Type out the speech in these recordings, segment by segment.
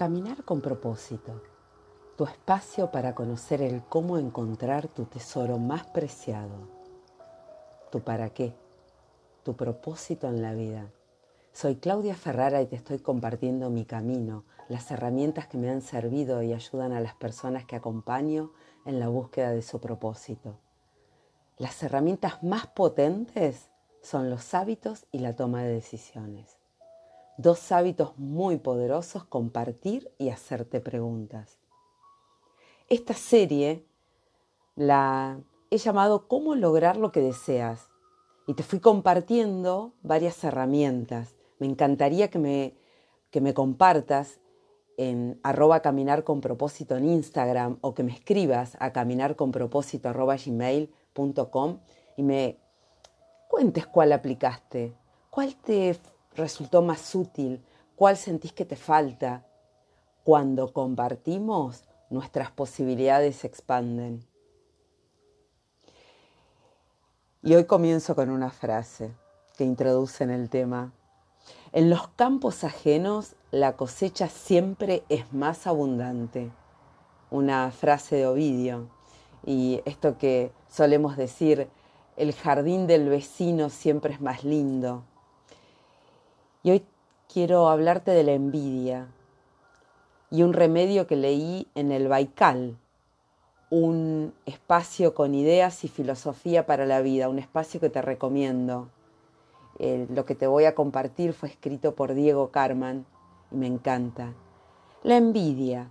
Caminar con propósito, tu espacio para conocer el cómo encontrar tu tesoro más preciado, tu para qué, tu propósito en la vida. Soy Claudia Ferrara y te estoy compartiendo mi camino, las herramientas que me han servido y ayudan a las personas que acompaño en la búsqueda de su propósito. Las herramientas más potentes son los hábitos y la toma de decisiones. Dos hábitos muy poderosos, compartir y hacerte preguntas. Esta serie la he llamado Cómo lograr lo que deseas y te fui compartiendo varias herramientas. Me encantaría que me, que me compartas en arroba caminar con propósito en Instagram o que me escribas a caminarconpropósito arroba gmail.com y me cuentes cuál aplicaste, cuál te resultó más útil? ¿Cuál sentís que te falta? Cuando compartimos, nuestras posibilidades se expanden. Y hoy comienzo con una frase que introduce en el tema. En los campos ajenos la cosecha siempre es más abundante. Una frase de Ovidio. Y esto que solemos decir, el jardín del vecino siempre es más lindo. Y hoy quiero hablarte de la envidia y un remedio que leí en el Baikal, un espacio con ideas y filosofía para la vida, un espacio que te recomiendo. lo que te voy a compartir fue escrito por Diego Carman y me encanta. La envidia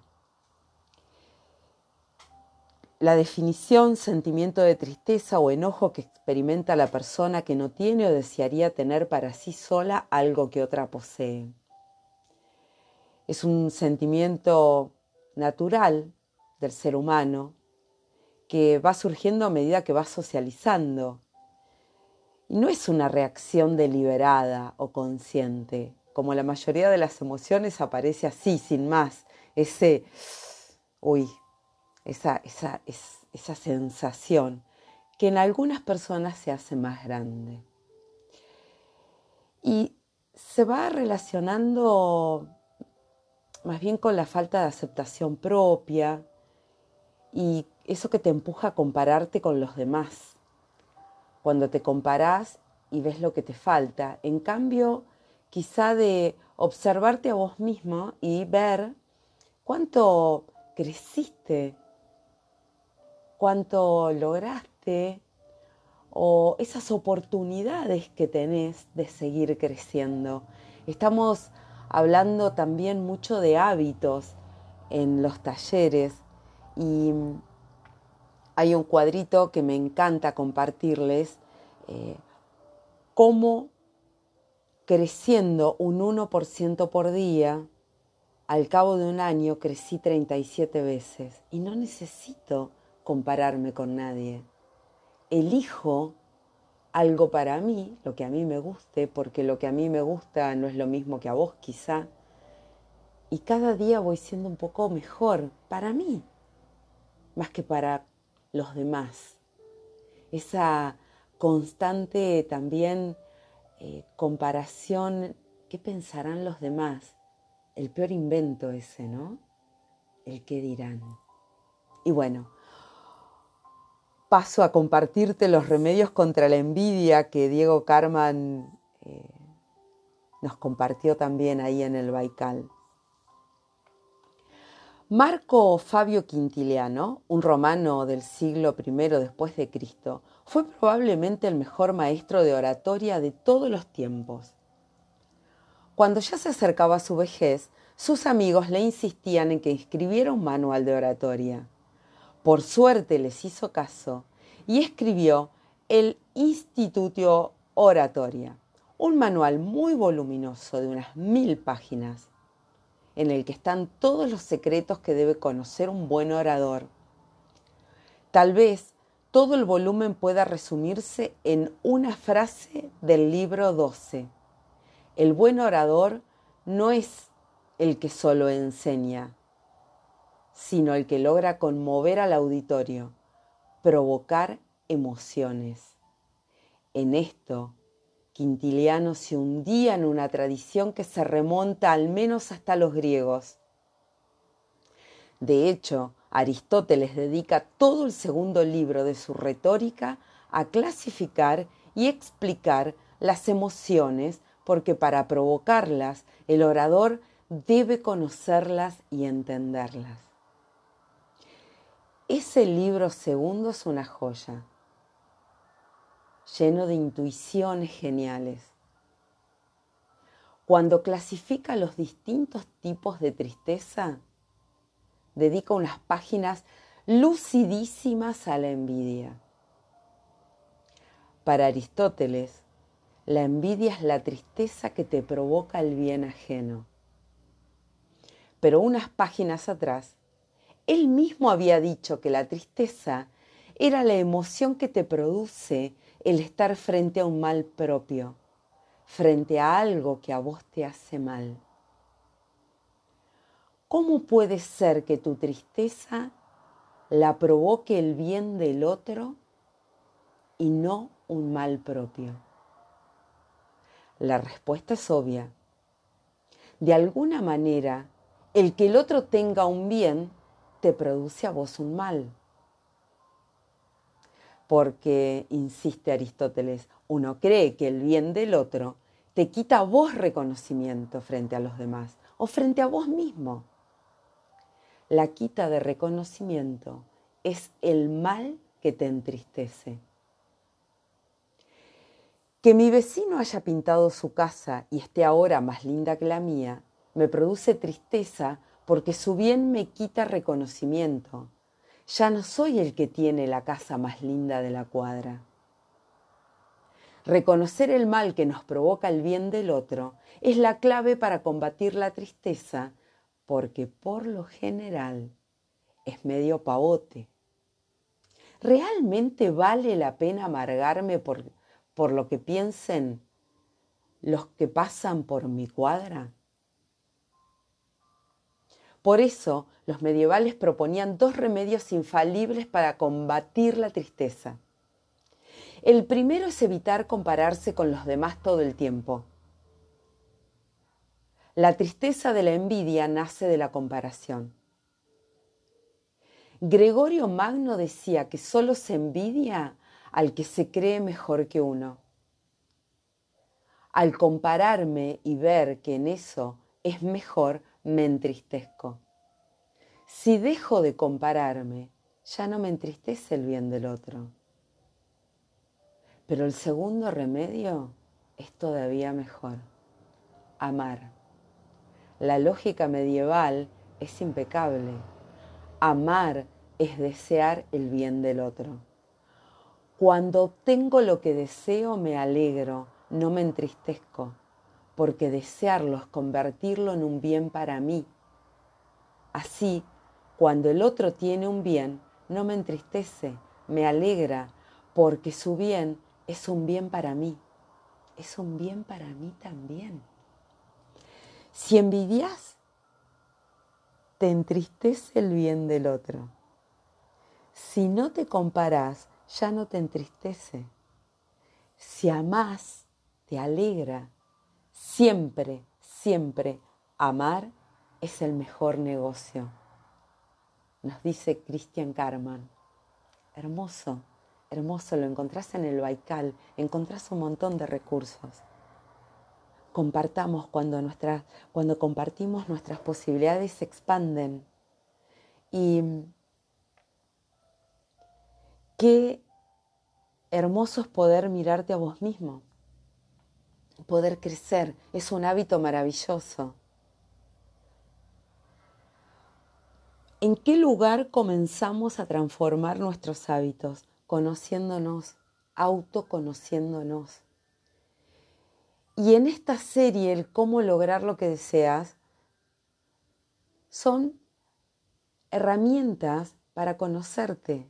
la definición, sentimiento de tristeza o enojo que experimenta la persona que no tiene o desearía tener para sí sola algo que otra posee. Es un sentimiento natural del ser humano que va surgiendo a medida que va socializando. Y no es una reacción deliberada o consciente, como la mayoría de las emociones aparece así, sin más, ese, uy, esa, esa, esa sensación que en algunas personas se hace más grande. Y se va relacionando más bien con la falta de aceptación propia y eso que te empuja a compararte con los demás. Cuando te comparás y ves lo que te falta, en cambio, quizá de observarte a vos mismo y ver cuánto creciste cuánto lograste o esas oportunidades que tenés de seguir creciendo. Estamos hablando también mucho de hábitos en los talleres y hay un cuadrito que me encanta compartirles, eh, cómo creciendo un 1% por día, al cabo de un año crecí 37 veces y no necesito compararme con nadie. Elijo algo para mí, lo que a mí me guste, porque lo que a mí me gusta no es lo mismo que a vos quizá. Y cada día voy siendo un poco mejor para mí, más que para los demás. Esa constante también eh, comparación, ¿qué pensarán los demás? El peor invento ese, ¿no? El qué dirán. Y bueno, paso a compartirte los remedios contra la envidia que Diego Carman eh, nos compartió también ahí en el Baikal. Marco Fabio Quintiliano, un romano del siglo I después de Cristo, fue probablemente el mejor maestro de oratoria de todos los tiempos. Cuando ya se acercaba a su vejez, sus amigos le insistían en que escribiera un manual de oratoria. Por suerte les hizo caso y escribió el Institutio Oratoria, un manual muy voluminoso de unas mil páginas, en el que están todos los secretos que debe conocer un buen orador. Tal vez todo el volumen pueda resumirse en una frase del libro 12. El buen orador no es el que solo enseña, sino el que logra conmover al auditorio, provocar emociones. En esto, Quintiliano se hundía en una tradición que se remonta al menos hasta los griegos. De hecho, Aristóteles dedica todo el segundo libro de su retórica a clasificar y explicar las emociones porque para provocarlas el orador debe conocerlas y entenderlas. Ese libro segundo es una joya, lleno de intuiciones geniales. Cuando clasifica los distintos tipos de tristeza, dedica unas páginas lucidísimas a la envidia. Para Aristóteles, la envidia es la tristeza que te provoca el bien ajeno. Pero unas páginas atrás, él mismo había dicho que la tristeza era la emoción que te produce el estar frente a un mal propio, frente a algo que a vos te hace mal. ¿Cómo puede ser que tu tristeza la provoque el bien del otro y no un mal propio? La respuesta es obvia. De alguna manera, el que el otro tenga un bien te produce a vos un mal. Porque, insiste Aristóteles, uno cree que el bien del otro te quita a vos reconocimiento frente a los demás o frente a vos mismo la quita de reconocimiento es el mal que te entristece. Que mi vecino haya pintado su casa y esté ahora más linda que la mía, me produce tristeza porque su bien me quita reconocimiento. Ya no soy el que tiene la casa más linda de la cuadra. Reconocer el mal que nos provoca el bien del otro es la clave para combatir la tristeza porque por lo general es medio pavote. ¿Realmente vale la pena amargarme por, por lo que piensen los que pasan por mi cuadra? Por eso los medievales proponían dos remedios infalibles para combatir la tristeza. El primero es evitar compararse con los demás todo el tiempo. La tristeza de la envidia nace de la comparación. Gregorio Magno decía que solo se envidia al que se cree mejor que uno. Al compararme y ver que en eso es mejor, me entristezco. Si dejo de compararme, ya no me entristece el bien del otro. Pero el segundo remedio es todavía mejor, amar. La lógica medieval es impecable. Amar es desear el bien del otro. Cuando obtengo lo que deseo me alegro, no me entristezco, porque desearlo es convertirlo en un bien para mí. Así, cuando el otro tiene un bien, no me entristece, me alegra, porque su bien es un bien para mí, es un bien para mí también. Si envidias, te entristece el bien del otro. Si no te comparas, ya no te entristece. Si amás, te alegra. Siempre, siempre, amar es el mejor negocio. Nos dice Christian Karman. Hermoso, hermoso, lo encontrás en el Baikal, encontrás un montón de recursos compartamos cuando, cuando compartimos nuestras posibilidades se expanden. Y qué hermoso es poder mirarte a vos mismo, poder crecer, es un hábito maravilloso. ¿En qué lugar comenzamos a transformar nuestros hábitos? Conociéndonos, autoconociéndonos. Y en esta serie, el cómo lograr lo que deseas, son herramientas para conocerte.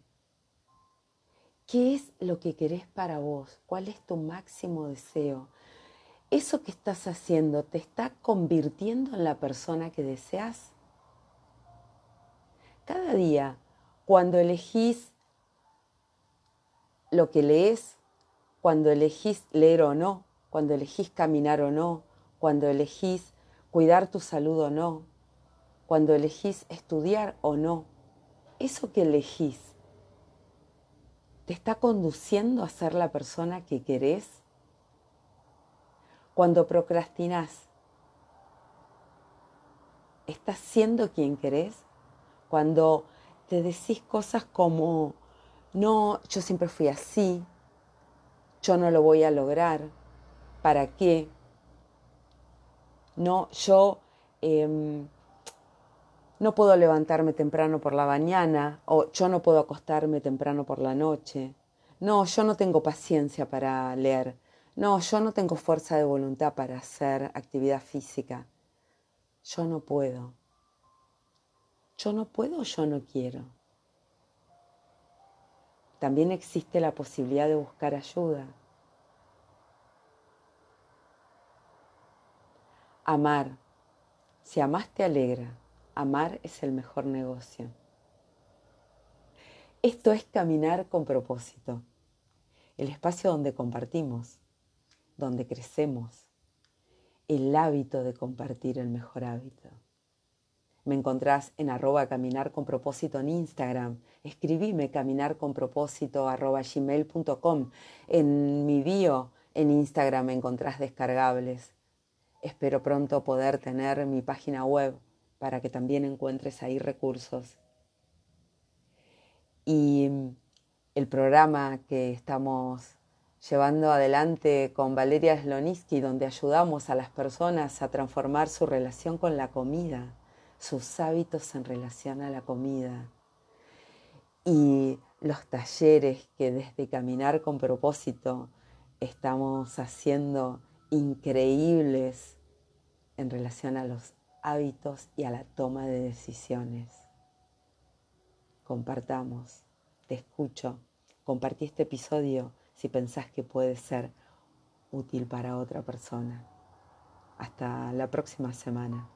¿Qué es lo que querés para vos? ¿Cuál es tu máximo deseo? ¿Eso que estás haciendo te está convirtiendo en la persona que deseas? Cada día, cuando elegís lo que lees, cuando elegís leer o no, cuando elegís caminar o no, cuando elegís cuidar tu salud o no, cuando elegís estudiar o no, eso que elegís te está conduciendo a ser la persona que querés. Cuando procrastinás, ¿estás siendo quien querés? Cuando te decís cosas como, no, yo siempre fui así, yo no lo voy a lograr, ¿para qué? No, yo em, no puedo levantarme temprano por la mañana o yo no puedo acostarme temprano por la noche. No, yo no tengo paciencia para leer. No, yo no tengo fuerza de voluntad para hacer actividad física. Yo no puedo. Yo no puedo, yo no quiero. También existe la posibilidad de buscar ayuda. Amar. Si amas te alegra. Amar es el mejor negocio. Esto es caminar con propósito. El espacio donde compartimos, donde crecemos. El hábito de compartir el mejor hábito. Me encontrás en arroba caminar con propósito en Instagram. Escribime caminar con propósito arroba gmail.com. En mi bio en Instagram me encontrás descargables. Espero pronto poder tener mi página web para que también encuentres ahí recursos. Y el programa que estamos llevando adelante con Valeria Sloniski, donde ayudamos a las personas a transformar su relación con la comida sus hábitos en relación a la comida. Y los talleres que desde Caminar con propósito estamos haciendo increíbles en relación a los hábitos y a la toma de decisiones. Compartamos, te escucho, compartí este episodio si pensás que puede ser útil para otra persona. Hasta la próxima semana.